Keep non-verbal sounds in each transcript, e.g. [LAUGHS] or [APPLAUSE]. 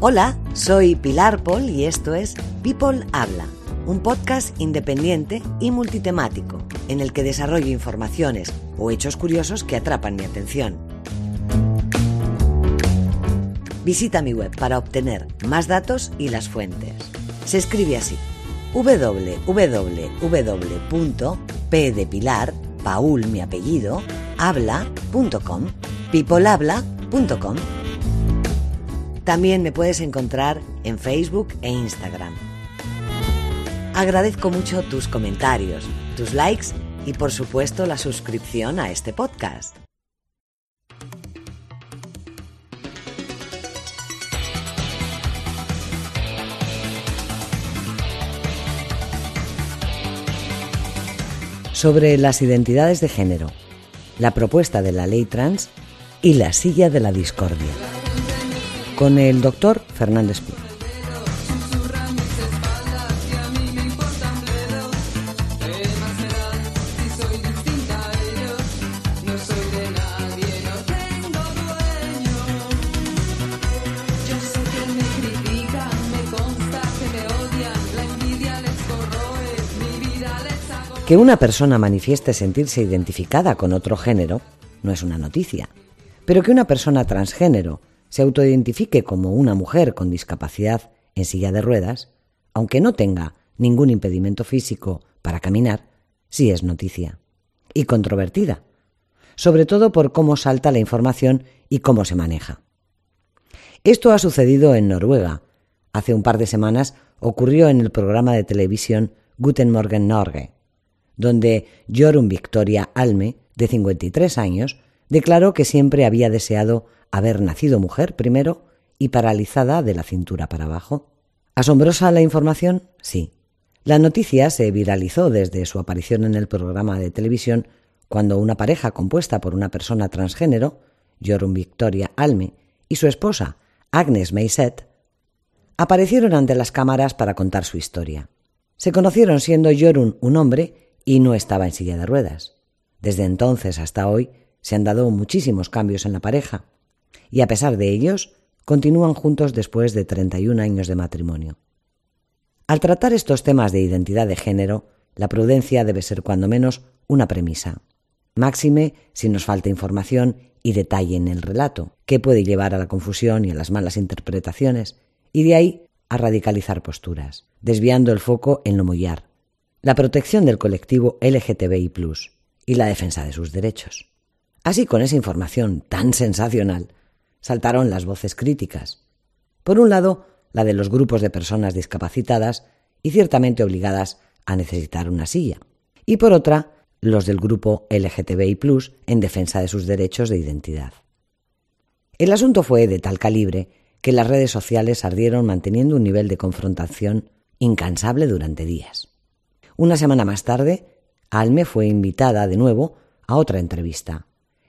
Hola, soy Pilar Paul y esto es People Habla, un podcast independiente y multitemático en el que desarrollo informaciones o hechos curiosos que atrapan mi atención. Visita mi web para obtener más datos y las fuentes. Se escribe así: www.p Paul mi apellido, habla.com, peoplehabla.com. También me puedes encontrar en Facebook e Instagram. Agradezco mucho tus comentarios, tus likes y por supuesto la suscripción a este podcast. Sobre las identidades de género, la propuesta de la ley trans y la silla de la discordia con el doctor Fernández Pino. Que una persona manifieste sentirse identificada con otro género no es una noticia, pero que una persona transgénero se autoidentifique como una mujer con discapacidad en silla de ruedas, aunque no tenga ningún impedimento físico para caminar, sí es noticia. Y controvertida, sobre todo por cómo salta la información y cómo se maneja. Esto ha sucedido en Noruega. Hace un par de semanas ocurrió en el programa de televisión Guten Morgen Norge, donde Jorun Victoria Alme, de 53 años, declaró que siempre había deseado haber nacido mujer primero y paralizada de la cintura para abajo. ¿Asombrosa la información? Sí. La noticia se viralizó desde su aparición en el programa de televisión cuando una pareja compuesta por una persona transgénero, Jorun Victoria Alme, y su esposa, Agnes Mayset, aparecieron ante las cámaras para contar su historia. Se conocieron siendo Jorun un hombre y no estaba en silla de ruedas. Desde entonces hasta hoy se han dado muchísimos cambios en la pareja y a pesar de ellos, continúan juntos después de 31 años de matrimonio. Al tratar estos temas de identidad de género, la prudencia debe ser cuando menos una premisa. Máxime si nos falta información y detalle en el relato, que puede llevar a la confusión y a las malas interpretaciones, y de ahí a radicalizar posturas, desviando el foco en lo mollar, la protección del colectivo LGTBI y la defensa de sus derechos. Así, con esa información tan sensacional, saltaron las voces críticas. Por un lado, la de los grupos de personas discapacitadas y ciertamente obligadas a necesitar una silla. Y por otra, los del grupo LGTBI en defensa de sus derechos de identidad. El asunto fue de tal calibre que las redes sociales ardieron manteniendo un nivel de confrontación incansable durante días. Una semana más tarde, Alme fue invitada de nuevo a otra entrevista.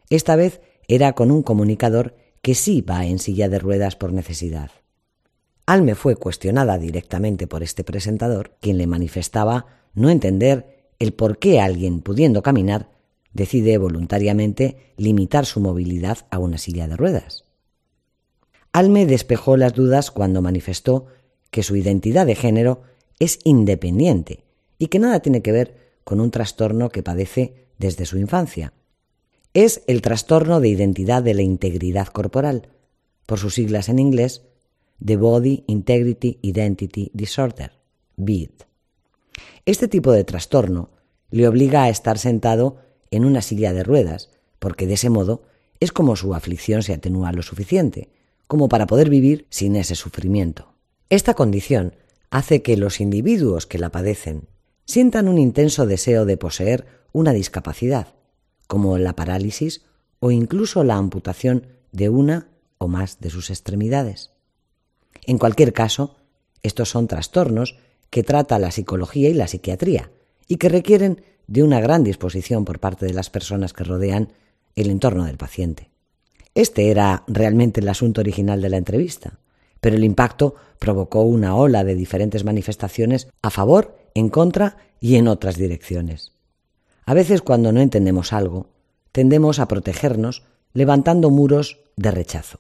Esta vez era con un comunicador que sí va en silla de ruedas por necesidad. Alme fue cuestionada directamente por este presentador, quien le manifestaba no entender el por qué alguien pudiendo caminar decide voluntariamente limitar su movilidad a una silla de ruedas. Alme despejó las dudas cuando manifestó que su identidad de género es independiente y que nada tiene que ver con un trastorno que padece desde su infancia, es el trastorno de identidad de la integridad corporal, por sus siglas en inglés, The Body Integrity Identity Disorder, BID. Este tipo de trastorno le obliga a estar sentado en una silla de ruedas, porque de ese modo es como su aflicción se atenúa lo suficiente, como para poder vivir sin ese sufrimiento. Esta condición hace que los individuos que la padecen sientan un intenso deseo de poseer una discapacidad, como la parálisis o incluso la amputación de una o más de sus extremidades. En cualquier caso, estos son trastornos que trata la psicología y la psiquiatría y que requieren de una gran disposición por parte de las personas que rodean el entorno del paciente. Este era realmente el asunto original de la entrevista, pero el impacto provocó una ola de diferentes manifestaciones a favor, en contra y en otras direcciones. A veces cuando no entendemos algo, tendemos a protegernos levantando muros de rechazo.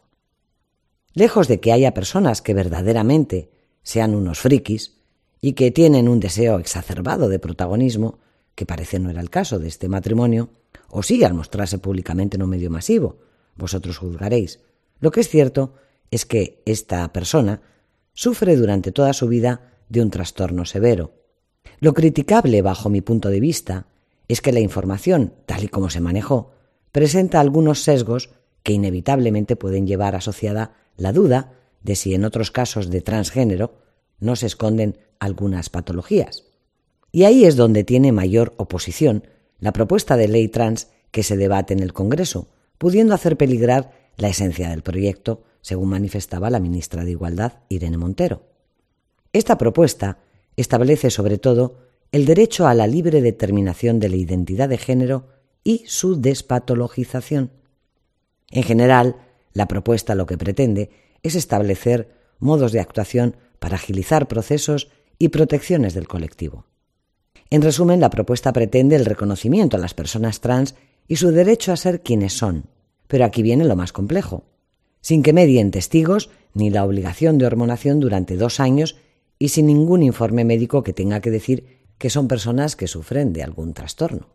Lejos de que haya personas que verdaderamente sean unos frikis y que tienen un deseo exacerbado de protagonismo, que parece no era el caso de este matrimonio, o sí al mostrarse públicamente en un medio masivo, vosotros juzgaréis. Lo que es cierto es que esta persona sufre durante toda su vida de un trastorno severo. Lo criticable, bajo mi punto de vista, es que la información, tal y como se manejó, presenta algunos sesgos que inevitablemente pueden llevar asociada la duda de si en otros casos de transgénero no se esconden algunas patologías. Y ahí es donde tiene mayor oposición la propuesta de ley trans que se debate en el Congreso, pudiendo hacer peligrar la esencia del proyecto, según manifestaba la ministra de Igualdad, Irene Montero. Esta propuesta establece sobre todo el derecho a la libre determinación de la identidad de género y su despatologización. En general, la propuesta lo que pretende es establecer modos de actuación para agilizar procesos y protecciones del colectivo. En resumen, la propuesta pretende el reconocimiento a las personas trans y su derecho a ser quienes son. Pero aquí viene lo más complejo. Sin que medien testigos ni la obligación de hormonación durante dos años y sin ningún informe médico que tenga que decir que son personas que sufren de algún trastorno.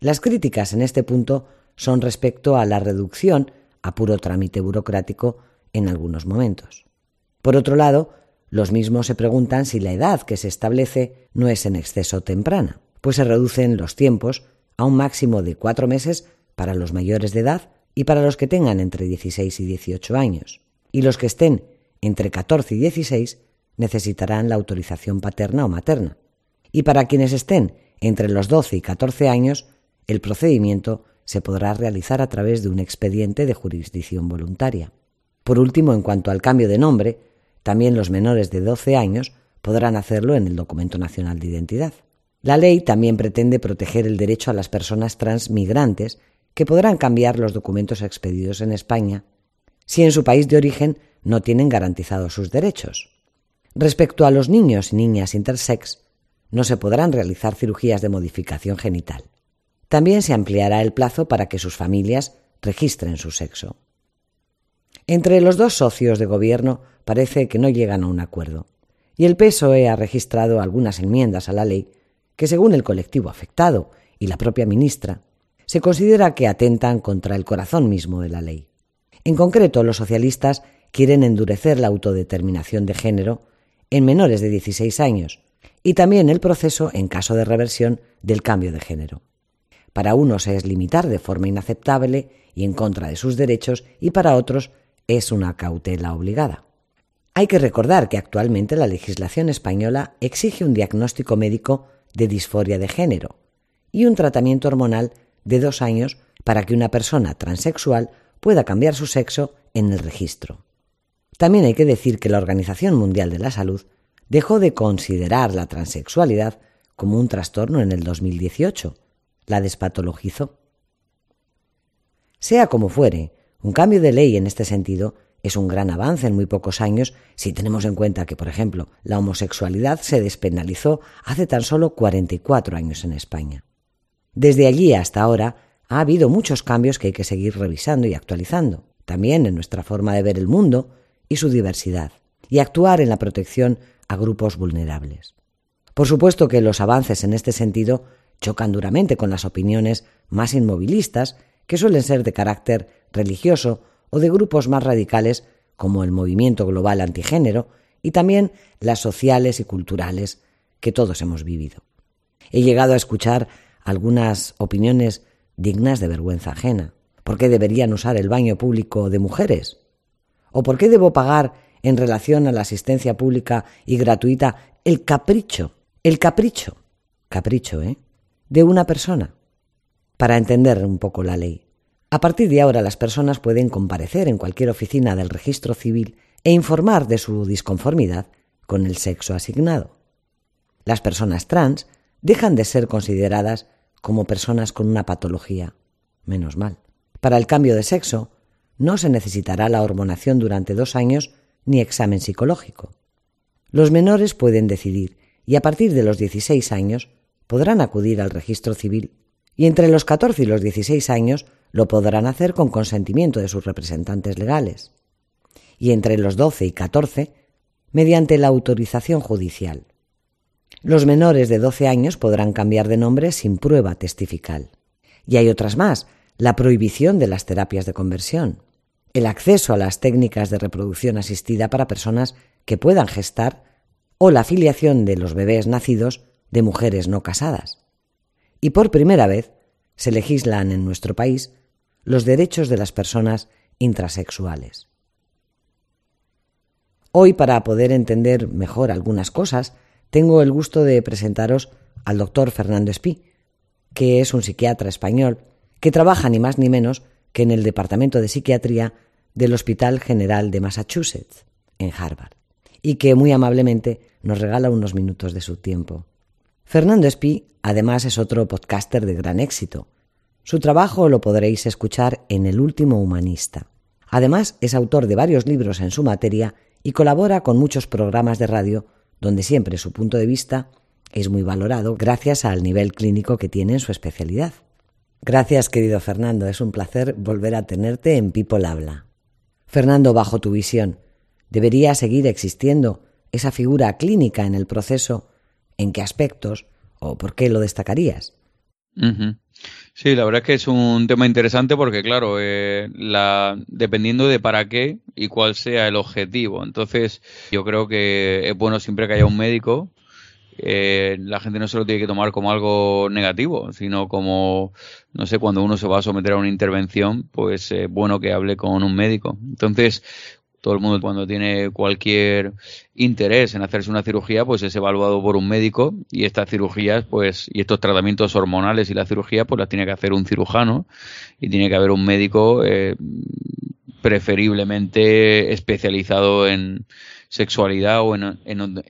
Las críticas en este punto son respecto a la reducción a puro trámite burocrático en algunos momentos. Por otro lado, los mismos se preguntan si la edad que se establece no es en exceso temprana, pues se reducen los tiempos a un máximo de cuatro meses para los mayores de edad y para los que tengan entre 16 y 18 años. Y los que estén entre 14 y 16 necesitarán la autorización paterna o materna. Y para quienes estén entre los 12 y 14 años, el procedimiento se podrá realizar a través de un expediente de jurisdicción voluntaria. Por último, en cuanto al cambio de nombre, también los menores de 12 años podrán hacerlo en el Documento Nacional de Identidad. La ley también pretende proteger el derecho a las personas transmigrantes que podrán cambiar los documentos expedidos en España si en su país de origen no tienen garantizados sus derechos. Respecto a los niños y niñas intersex, no se podrán realizar cirugías de modificación genital. También se ampliará el plazo para que sus familias registren su sexo. Entre los dos socios de gobierno parece que no llegan a un acuerdo, y el PSOE ha registrado algunas enmiendas a la ley que, según el colectivo afectado y la propia ministra, se considera que atentan contra el corazón mismo de la ley. En concreto, los socialistas quieren endurecer la autodeterminación de género en menores de 16 años y también el proceso en caso de reversión del cambio de género. Para unos es limitar de forma inaceptable y en contra de sus derechos y para otros es una cautela obligada. Hay que recordar que actualmente la legislación española exige un diagnóstico médico de disforia de género y un tratamiento hormonal de dos años para que una persona transexual pueda cambiar su sexo en el registro. También hay que decir que la Organización Mundial de la Salud dejó de considerar la transexualidad como un trastorno en el 2018. La despatologizó. Sea como fuere, un cambio de ley en este sentido es un gran avance en muy pocos años si tenemos en cuenta que, por ejemplo, la homosexualidad se despenalizó hace tan solo 44 años en España. Desde allí hasta ahora ha habido muchos cambios que hay que seguir revisando y actualizando, también en nuestra forma de ver el mundo y su diversidad, y actuar en la protección a grupos vulnerables. Por supuesto que los avances en este sentido chocan duramente con las opiniones más inmovilistas que suelen ser de carácter religioso o de grupos más radicales como el movimiento global antigénero y también las sociales y culturales que todos hemos vivido. He llegado a escuchar algunas opiniones dignas de vergüenza ajena. ¿Por qué deberían usar el baño público de mujeres? ¿O por qué debo pagar en relación a la asistencia pública y gratuita el capricho, el capricho, capricho, ¿eh? de una persona? Para entender un poco la ley. A partir de ahora las personas pueden comparecer en cualquier oficina del registro civil e informar de su disconformidad con el sexo asignado. Las personas trans dejan de ser consideradas como personas con una patología. Menos mal. Para el cambio de sexo no se necesitará la hormonación durante dos años ni examen psicológico. Los menores pueden decidir y a partir de los 16 años podrán acudir al registro civil y entre los 14 y los 16 años lo podrán hacer con consentimiento de sus representantes legales. y entre los 12 y 14 mediante la autorización judicial. Los menores de 12 años podrán cambiar de nombre sin prueba testifical. Y hay otras más, la prohibición de las terapias de conversión, el acceso a las técnicas de reproducción asistida para personas que puedan gestar o la filiación de los bebés nacidos de mujeres no casadas. Y por primera vez se legislan en nuestro país los derechos de las personas intrasexuales. Hoy, para poder entender mejor algunas cosas, tengo el gusto de presentaros al doctor Fernando Espí, que es un psiquiatra español que trabaja ni más ni menos que en el Departamento de Psiquiatría del Hospital General de Massachusetts, en Harvard, y que muy amablemente nos regala unos minutos de su tiempo. Fernando Espí, además, es otro podcaster de gran éxito. Su trabajo lo podréis escuchar en El último humanista. Además, es autor de varios libros en su materia y colabora con muchos programas de radio donde siempre su punto de vista es muy valorado gracias al nivel clínico que tiene en su especialidad. Gracias, querido Fernando. Es un placer volver a tenerte en People Habla. Fernando, bajo tu visión, ¿debería seguir existiendo esa figura clínica en el proceso? ¿En qué aspectos? ¿O por qué lo destacarías? Sí, la verdad es que es un tema interesante porque, claro, eh, la, dependiendo de para qué y cuál sea el objetivo. Entonces, yo creo que es bueno siempre que haya un médico eh, la gente no se lo tiene que tomar como algo negativo, sino como, no sé, cuando uno se va a someter a una intervención, pues es bueno que hable con un médico. Entonces, todo el mundo cuando tiene cualquier interés en hacerse una cirugía, pues es evaluado por un médico y estas cirugías, pues, y estos tratamientos hormonales y la cirugía, pues las tiene que hacer un cirujano y tiene que haber un médico eh, preferiblemente especializado en, sexualidad o en,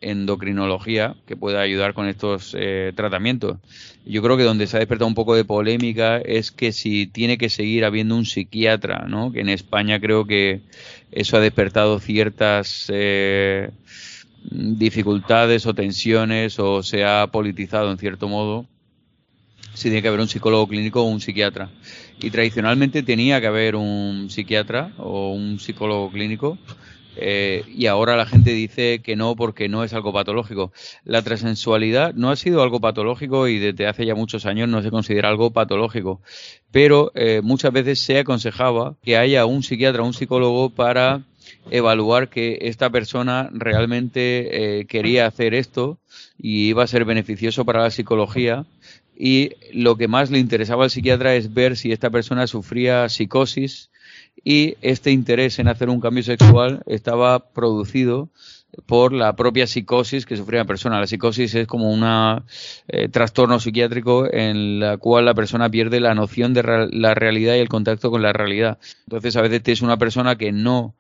endocrinología que pueda ayudar con estos eh, tratamientos. Yo creo que donde se ha despertado un poco de polémica es que si tiene que seguir habiendo un psiquiatra, ¿no? Que en España creo que eso ha despertado ciertas eh, dificultades o tensiones o se ha politizado en cierto modo si tiene que haber un psicólogo clínico o un psiquiatra. Y tradicionalmente tenía que haber un psiquiatra o un psicólogo clínico eh, y ahora la gente dice que no porque no es algo patológico. La transensualidad no ha sido algo patológico y desde hace ya muchos años no se considera algo patológico, pero eh, muchas veces se aconsejaba que haya un psiquiatra, un psicólogo para evaluar que esta persona realmente eh, quería hacer esto y iba a ser beneficioso para la psicología y lo que más le interesaba al psiquiatra es ver si esta persona sufría psicosis y este interés en hacer un cambio sexual estaba producido por la propia psicosis que sufría la persona. La psicosis es como un eh, trastorno psiquiátrico en la cual la persona pierde la noción de la realidad y el contacto con la realidad. Entonces, a veces es una persona que no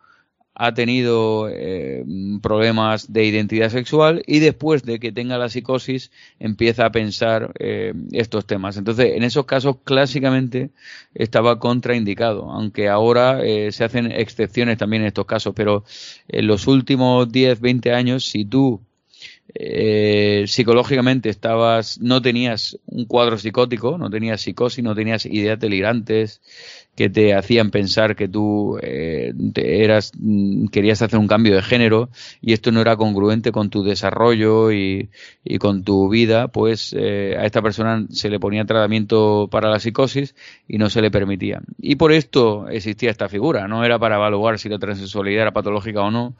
ha tenido eh, problemas de identidad sexual y después de que tenga la psicosis empieza a pensar eh, estos temas. Entonces, en esos casos clásicamente estaba contraindicado, aunque ahora eh, se hacen excepciones también en estos casos, pero en los últimos 10, 20 años, si tú psicológicamente estabas, no tenías un cuadro psicótico, no tenías psicosis, no tenías ideas delirantes, que te hacían pensar que tú eh, eras mm, querías hacer un cambio de género y esto no era congruente con tu desarrollo y, y con tu vida, pues eh, a esta persona se le ponía tratamiento para la psicosis y no se le permitía. Y por esto existía esta figura, no era para evaluar si la transexualidad era patológica o no,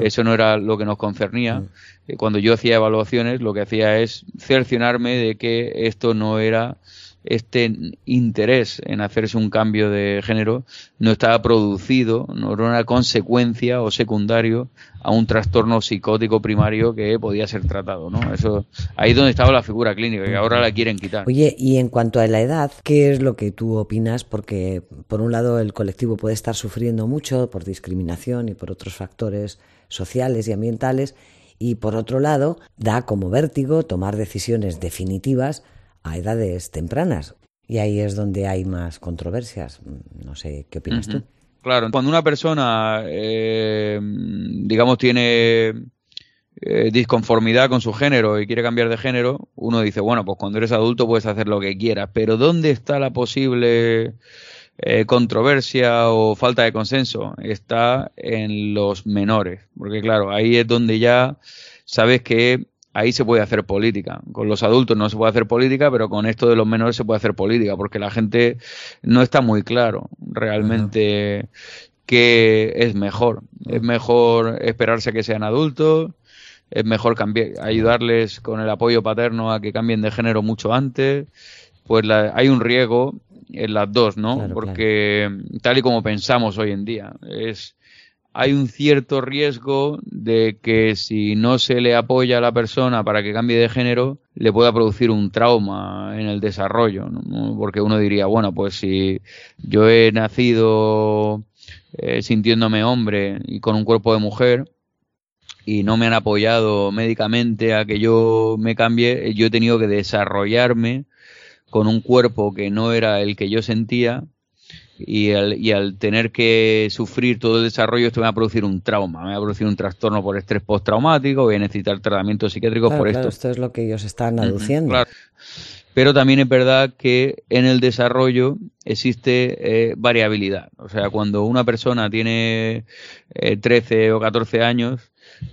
eso no era lo que nos concernía. Eh, cuando yo hacía evaluaciones, lo que hacía es cercionarme de que esto no era este interés en hacerse un cambio de género no estaba producido, no era una consecuencia o secundario a un trastorno psicótico primario que podía ser tratado, ¿no? Eso ahí es donde estaba la figura clínica, que ahora la quieren quitar. Oye, y en cuanto a la edad, ¿qué es lo que tú opinas? Porque por un lado el colectivo puede estar sufriendo mucho por discriminación y por otros factores sociales y ambientales, y por otro lado da como vértigo tomar decisiones definitivas a edades tempranas. Y ahí es donde hay más controversias. No sé, ¿qué opinas tú? Claro, cuando una persona, eh, digamos, tiene eh, disconformidad con su género y quiere cambiar de género, uno dice, bueno, pues cuando eres adulto puedes hacer lo que quieras, pero ¿dónde está la posible eh, controversia o falta de consenso está en los menores, porque claro, ahí es donde ya sabes que ahí se puede hacer política. Con los adultos no se puede hacer política, pero con esto de los menores se puede hacer política, porque la gente no está muy claro realmente qué es mejor. Es mejor esperarse a que sean adultos, es mejor cambiar, ayudarles con el apoyo paterno a que cambien de género mucho antes. Pues hay un riesgo en las dos, ¿no? Porque tal y como pensamos hoy en día, es hay un cierto riesgo de que si no se le apoya a la persona para que cambie de género, le pueda producir un trauma en el desarrollo, porque uno diría, bueno, pues si yo he nacido eh, sintiéndome hombre y con un cuerpo de mujer, y no me han apoyado médicamente a que yo me cambie, yo he tenido que desarrollarme con un cuerpo que no era el que yo sentía y al, y al tener que sufrir todo el desarrollo esto me va a producir un trauma, me va a producir un trastorno por estrés postraumático, voy a necesitar tratamiento psiquiátrico por esto. Esto es lo que ellos están aduciendo. Pero también es verdad que en el desarrollo existe eh, variabilidad. O sea, cuando una persona tiene eh, 13 o 14 años,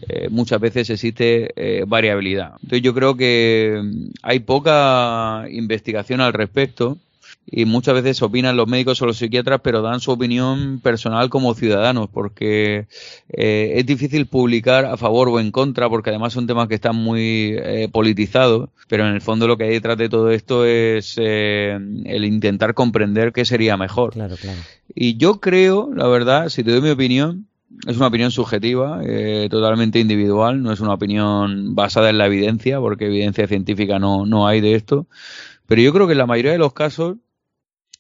eh, muchas veces existe eh, variabilidad. Entonces yo creo que hay poca investigación al respecto y muchas veces opinan los médicos o los psiquiatras, pero dan su opinión personal como ciudadanos, porque eh, es difícil publicar a favor o en contra, porque además son temas que están muy eh, politizados, pero en el fondo lo que hay detrás de todo esto es eh, el intentar comprender qué sería mejor. Claro, claro. Y yo creo, la verdad, si te doy mi opinión, es una opinión subjetiva, totalmente individual, no es una opinión basada en la evidencia, porque evidencia científica no, no hay de esto. Pero yo creo que en la mayoría de los casos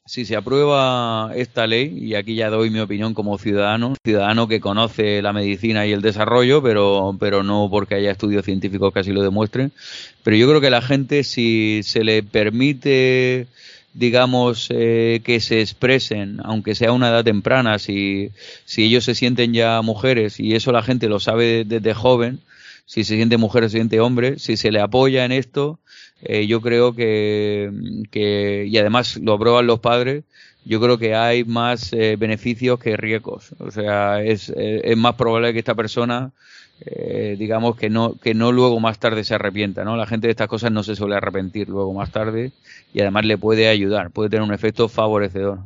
si se aprueba esta ley, y aquí ya doy mi opinión como ciudadano, ciudadano que conoce la medicina y el desarrollo, pero, pero no porque haya estudios científicos que así lo demuestren, pero yo creo que la gente, si se le permite digamos, eh, que se expresen, aunque sea a una edad temprana, si, si ellos se sienten ya mujeres y eso la gente lo sabe desde joven, si se siente mujer se siente hombre, si se le apoya en esto, eh, yo creo que, que, y además lo aprueban los padres, yo creo que hay más eh, beneficios que riesgos. O sea, es, eh, es más probable que esta persona, digamos, que no, que no luego más tarde se arrepienta, ¿no? La gente de estas cosas no se suele arrepentir luego más tarde y además le puede ayudar, puede tener un efecto favorecedor.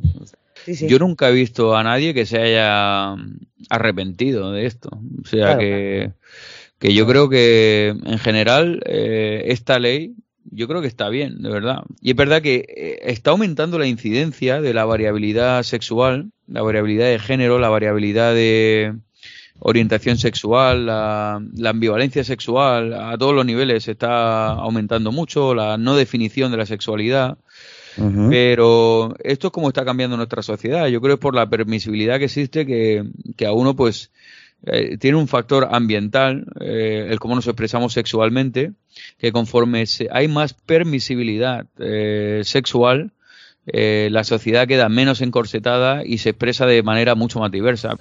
Yo nunca he visto a nadie que se haya arrepentido de esto. O sea que, que yo creo que en general esta ley yo creo que está bien, de verdad. Y es verdad que eh, está aumentando la incidencia de la variabilidad sexual, la variabilidad de género, la variabilidad de orientación sexual, la, ambivalencia sexual, a todos los niveles está aumentando mucho, la no definición de la sexualidad. Pero esto es como está cambiando nuestra sociedad. Yo creo que es por la permisibilidad que existe que, que a uno pues eh, tiene un factor ambiental, eh, el cómo nos expresamos sexualmente, que conforme hay más permisibilidad eh, sexual, la sociedad queda menos encorsetada y se expresa de manera mucho más diversa.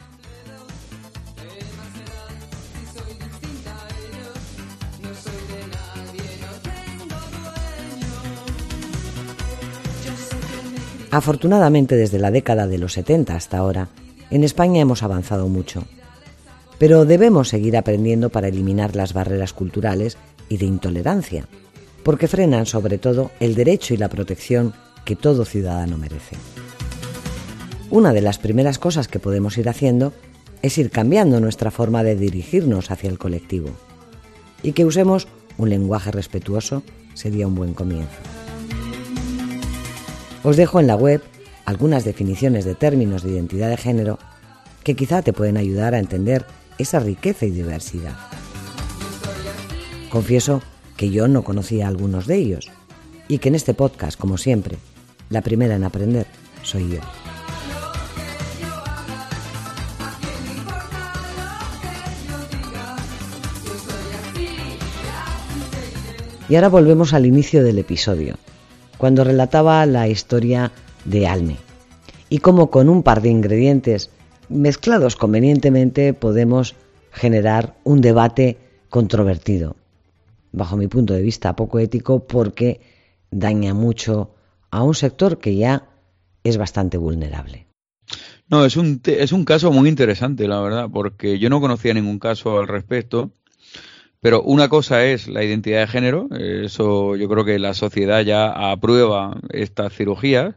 Afortunadamente, desde la década de los 70 hasta ahora, en España hemos avanzado mucho pero debemos seguir aprendiendo para eliminar las barreras culturales y de intolerancia, porque frenan sobre todo el derecho y la protección que todo ciudadano merece. Una de las primeras cosas que podemos ir haciendo es ir cambiando nuestra forma de dirigirnos hacia el colectivo. Y que usemos un lenguaje respetuoso sería un buen comienzo. Os dejo en la web algunas definiciones de términos de identidad de género que quizá te pueden ayudar a entender esa riqueza y diversidad. Confieso que yo no conocía algunos de ellos y que en este podcast, como siempre, la primera en aprender soy yo. Y ahora volvemos al inicio del episodio, cuando relataba la historia de Alme y cómo con un par de ingredientes mezclados convenientemente podemos generar un debate controvertido, bajo mi punto de vista poco ético porque daña mucho a un sector que ya es bastante vulnerable. No, es un, es un caso muy interesante, la verdad, porque yo no conocía ningún caso al respecto. Pero una cosa es la identidad de género, eso yo creo que la sociedad ya aprueba estas cirugías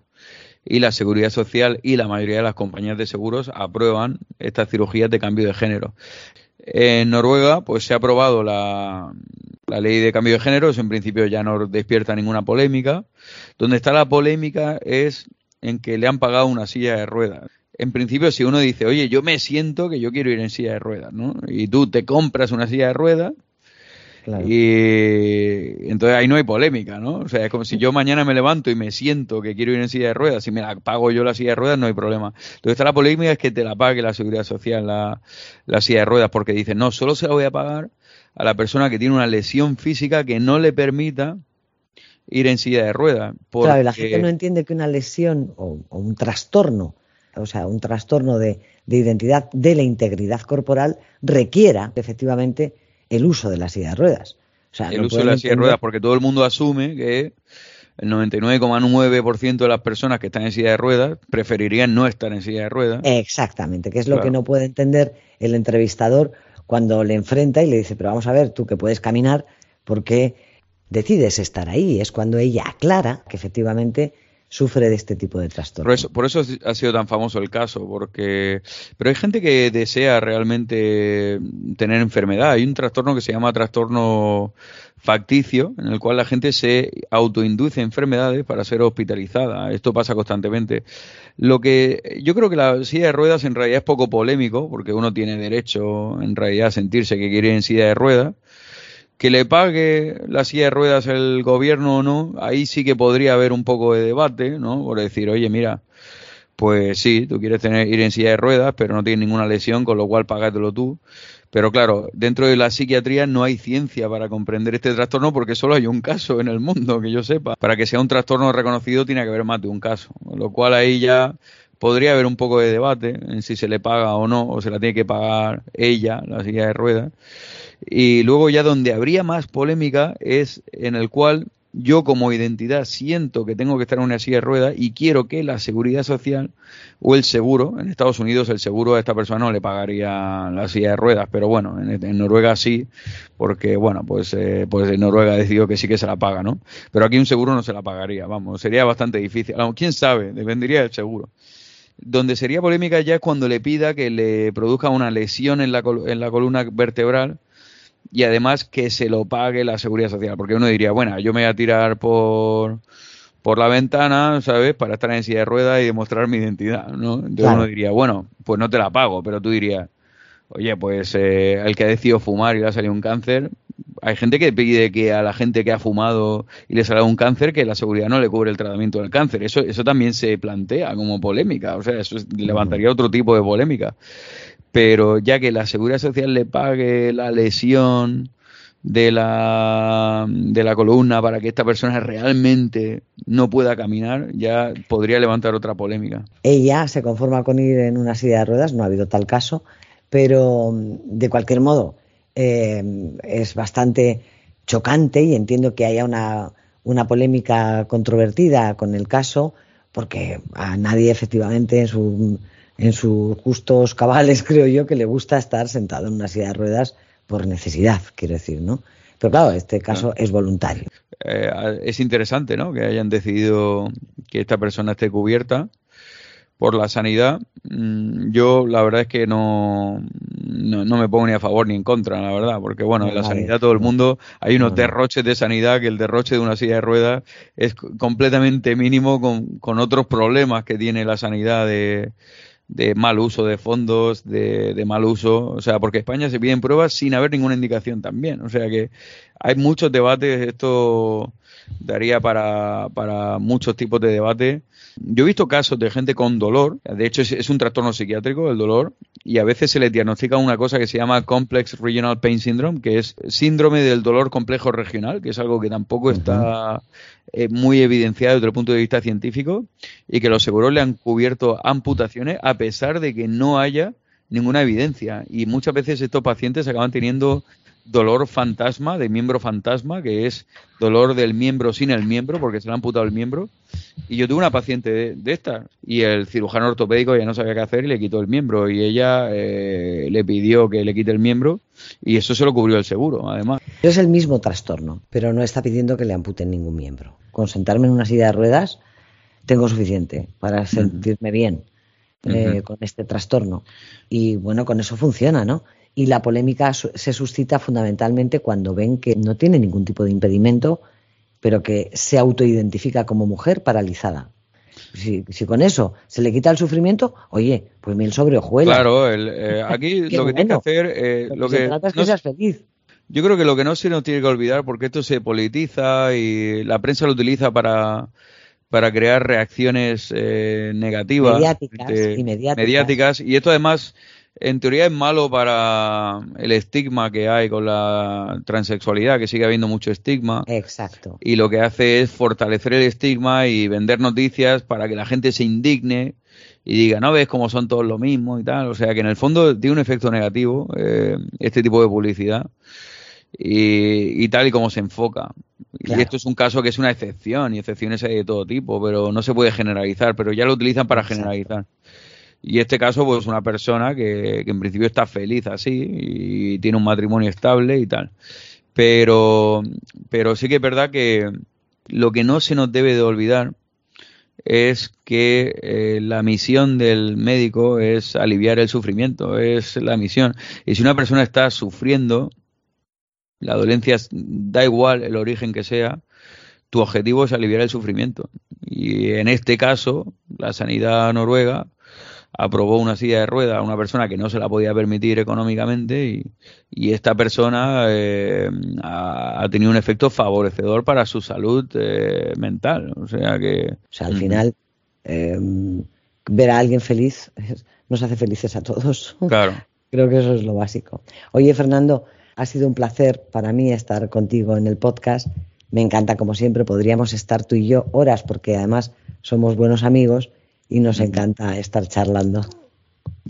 y la seguridad social y la mayoría de las compañías de seguros aprueban estas cirugías de cambio de género. En Noruega, pues se ha aprobado la, la ley de cambio de género, eso en principio ya no despierta ninguna polémica. Donde está la polémica es en que le han pagado una silla de ruedas. En principio, si uno dice, oye, yo me siento que yo quiero ir en silla de ruedas, ¿no? Y tú te compras una silla de ruedas, y entonces ahí no hay polémica, ¿no? O sea, es como si yo mañana me levanto y me siento que quiero ir en silla de ruedas, si me la pago yo la silla de ruedas, no hay problema. Entonces está la polémica es que te la pague la seguridad social la, la silla de ruedas, porque dicen, no, solo se la voy a pagar a la persona que tiene una lesión física que no le permita ir en silla de ruedas. Claro, la gente no entiende que una lesión o, un trastorno, o sea, un trastorno de, de identidad de la integridad corporal requiera efectivamente el uso de la silla de ruedas. el uso de la silla de ruedas, porque todo el mundo asume que el 99,9% de las personas que están en silla de ruedas preferirían no estar en silla de ruedas. Exactamente, que es lo que no puede entender el entrevistador cuando le enfrenta y le dice, pero vamos a ver, tú que puedes caminar, ¿por qué decides estar ahí? Es cuando ella aclara que efectivamente sufre de este tipo de trastornos. Por eso, ha sido tan famoso el caso, porque pero hay gente que desea realmente tener enfermedad. Hay un trastorno que se llama trastorno facticio, en el cual la gente se autoinduce enfermedades para ser hospitalizada. Esto pasa constantemente. Lo que yo creo que la silla de ruedas en realidad es poco polémico, porque uno tiene derecho en realidad a sentirse que quiere en silla de ruedas que le pague la silla de ruedas el gobierno o no, ahí sí que podría haber un poco de debate, ¿no? Por decir, oye, mira, pues sí, tú quieres tener, ir en silla de ruedas, pero no tienes ninguna lesión, con lo cual págatelo tú. Pero claro, dentro de la psiquiatría no hay ciencia para comprender este trastorno porque solo hay un caso en el mundo, que yo sepa. Para que sea un trastorno reconocido tiene que haber más de un caso. Lo cual ahí ya podría haber un poco de debate en si se le paga o no, o se la tiene que pagar ella, la silla de ruedas. Y luego ya donde habría más polémica es en el cual yo como identidad siento que tengo que estar en una silla de ruedas y quiero que la seguridad social o el seguro, en Estados Unidos el seguro a esta persona no le pagaría la silla de ruedas, pero bueno, en, Noruega sí, porque bueno, pues, eh, pues en Noruega ha decidido que sí que se la paga, ¿no? Pero aquí un seguro no se la pagaría, vamos, sería bastante difícil. ¿Quién sabe? Dependería del seguro. Donde sería polémica ya es cuando le pida que le produzca una lesión en la, en la columna vertebral y además que se lo pague la seguridad social. Porque uno diría, bueno, yo me voy a tirar por, por la ventana, ¿sabes? Para estar en silla de ruedas y demostrar mi identidad, ¿no? Entonces uno diría, bueno, pues no te la pago, pero tú dirías, oye, pues eh, el que ha decidido fumar y le ha salido un cáncer, hay gente que pide que a la gente que ha fumado y le salga un cáncer, que la seguridad no le cubre el tratamiento del cáncer. Eso, eso también se plantea como polémica, o sea, eso levantaría otro tipo de polémica pero ya que la seguridad social le pague la lesión de la, de la columna para que esta persona realmente no pueda caminar, ya podría levantar otra polémica. Ella se conforma con ir en una silla de ruedas, no ha habido tal caso, pero de cualquier modo eh, es bastante chocante y entiendo que haya una, una polémica controvertida con el caso, porque a nadie efectivamente en su en sus gustos cabales, [LAUGHS] creo yo, que le gusta estar sentado en una silla de ruedas por necesidad, quiero decir, ¿no? Pero claro, este caso es voluntario. Eh, es interesante, ¿no? Que hayan decidido que esta persona esté cubierta por la sanidad. Mm, yo la verdad es que no, no, me pongo ni a favor ni en contra, la verdad, porque bueno, en la sanidad todo el mundo, hay unos derroches de sanidad que el derroche de una silla de ruedas es completamente mínimo con, con otros problemas que tiene la sanidad de, de mal uso de fondos, de, de, mal uso, o sea, porque España se piden pruebas sin haber ninguna indicación también, o sea que hay muchos debates, esto daría para, para muchos tipos de debate. Yo he visto casos de gente con dolor, de hecho es, un trastorno psiquiátrico el dolor, y a veces se le diagnostica una cosa que se llama Complex Regional Pain Syndrome, que es síndrome del dolor complejo regional, que es algo que tampoco está eh, muy evidenciado desde el punto de vista científico, y que los seguros le han cubierto amputaciones a pesar de que no haya ninguna evidencia. Y muchas veces estos pacientes acaban teniendo dolor fantasma, de miembro fantasma, que es dolor del miembro sin el miembro, porque se le ha amputado el miembro. Y yo tuve una paciente de, esta, y el cirujano ortopédico ya no sabía qué hacer y le quitó el miembro. Y ella eh, le pidió que le quite el miembro, y eso se lo cubrió el seguro, además. Es el mismo trastorno, pero no está pidiendo que le amputen ningún miembro. Con sentarme en una silla de ruedas tengo suficiente para sentirme bien. Eh, con este trastorno. Y bueno, con eso funciona, ¿no? y la polémica se suscita fundamentalmente cuando ven que no tiene ningún tipo de impedimento, pero que se autoidentifica como mujer paralizada. Si, con eso se le quita el sufrimiento, oye, pues miel sobre hojuelas. Claro, eh, [LAUGHS] aquí lo que tiene que hacer, eh, lo, que, es que seas feliz. Yo creo que lo que no se nos tiene que olvidar, porque esto se politiza y la prensa lo utiliza para, para crear reacciones eh, negativas, mediáticas, y mediáticas, y esto además en teoría es malo para el estigma que hay con la transexualidad, que sigue habiendo mucho estigma. Exacto. Y lo que hace es fortalecer el estigma y vender noticias para que la gente se indigne y diga, no ves cómo son todos lo mismo y tal. O sea que en el fondo tiene un efecto negativo eh, este tipo de publicidad y, tal y como se enfoca. Y esto es un caso que es una excepción y excepciones hay de todo tipo, pero no se puede generalizar, pero ya lo utilizan para generalizar. Y este caso, pues una persona que, en principio está feliz así y tiene un matrimonio estable y tal. Pero, pero sí que es verdad que lo que no se nos debe de olvidar es que eh, la misión del médico es aliviar el sufrimiento, es la misión. Y si una persona está sufriendo, la dolencia da igual el origen que sea, tu objetivo es aliviar el sufrimiento. Y en este caso, la sanidad noruega aprobó una silla de ruedas a una persona que no se la podía permitir económicamente y, y esta persona eh, ha, tenido un efecto favorecedor para su salud eh, mental. O sea que... O sea, al final, em, ver a alguien feliz [LAUGHS] nos hace felices a todos. Claro. Creo que eso es lo básico. Oye, Fernando, ha sido un placer para mí estar contigo en el podcast. Me encanta, como siempre, podríamos estar tú y yo horas porque además somos buenos amigos y nos encanta estar charlando.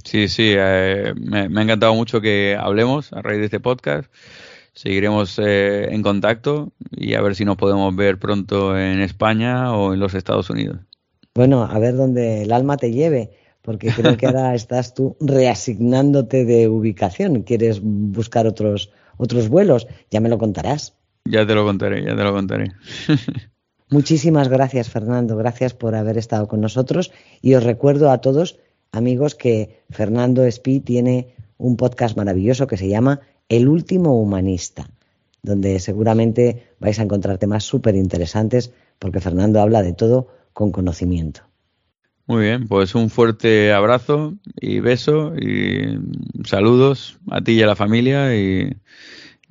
Sí, sí, eh, me, ha encantado mucho que hablemos a raíz de este podcast. Seguiremos eh, en contacto y a ver si nos podemos ver pronto en España o en los Estados Unidos. Bueno, a ver dónde el alma te lleve, porque creo que ahora estás tú reasignándote de ubicación. ¿Quieres buscar otros, otros vuelos? Ya me lo contarás. Ya te lo contaré, ya te lo contaré. [LAUGHS] Muchísimas gracias, Fernando. Gracias por haber estado con nosotros. Y os recuerdo a todos, amigos, que Fernando Espí tiene un podcast maravilloso que se llama El último humanista, donde seguramente vais a encontrar temas súper interesantes porque Fernando habla de todo con conocimiento. Muy bien, pues un fuerte abrazo y beso y saludos a ti y a la familia y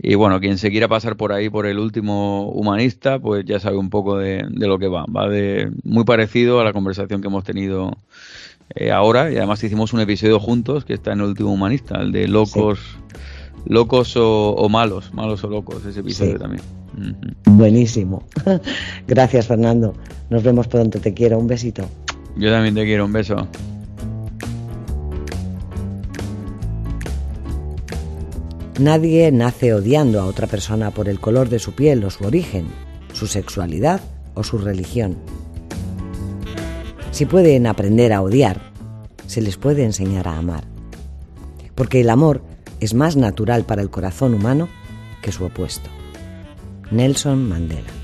y bueno, quien se quiera pasar por ahí por el último humanista, pues ya sabe un poco de, lo que va. Va de muy parecido a la conversación que hemos tenido eh, ahora. Y además hicimos un episodio juntos que está en el último humanista, el de locos, locos o, malos, malos o locos, ese episodio también. Buenísimo. [LAUGHS] Gracias, Fernando. Nos vemos pronto. Te quiero. Un besito. Yo también te quiero. Un beso. Nadie nace odiando a otra persona por el color de su piel o su origen, su sexualidad o su religión. Si pueden aprender a odiar, se les puede enseñar a amar. Porque el amor es más natural para el corazón humano que su opuesto. Nelson Mandela.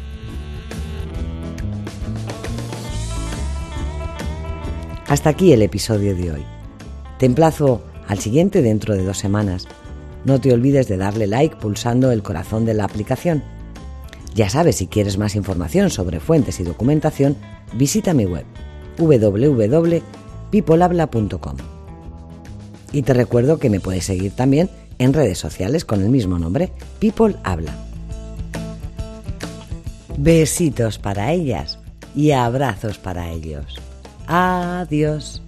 Hasta aquí el episodio de hoy. Te emplazo al siguiente dentro de dos semanas no te olvides de darle like pulsando el corazón de la aplicación. Ya sabes, si quieres más información sobre fuentes y documentación, visita mi web www.peoplehabla.com. Y te recuerdo que me puedes seguir también en redes sociales con el mismo nombre, People Habla. Besitos para ellas y abrazos para ellos. Adiós.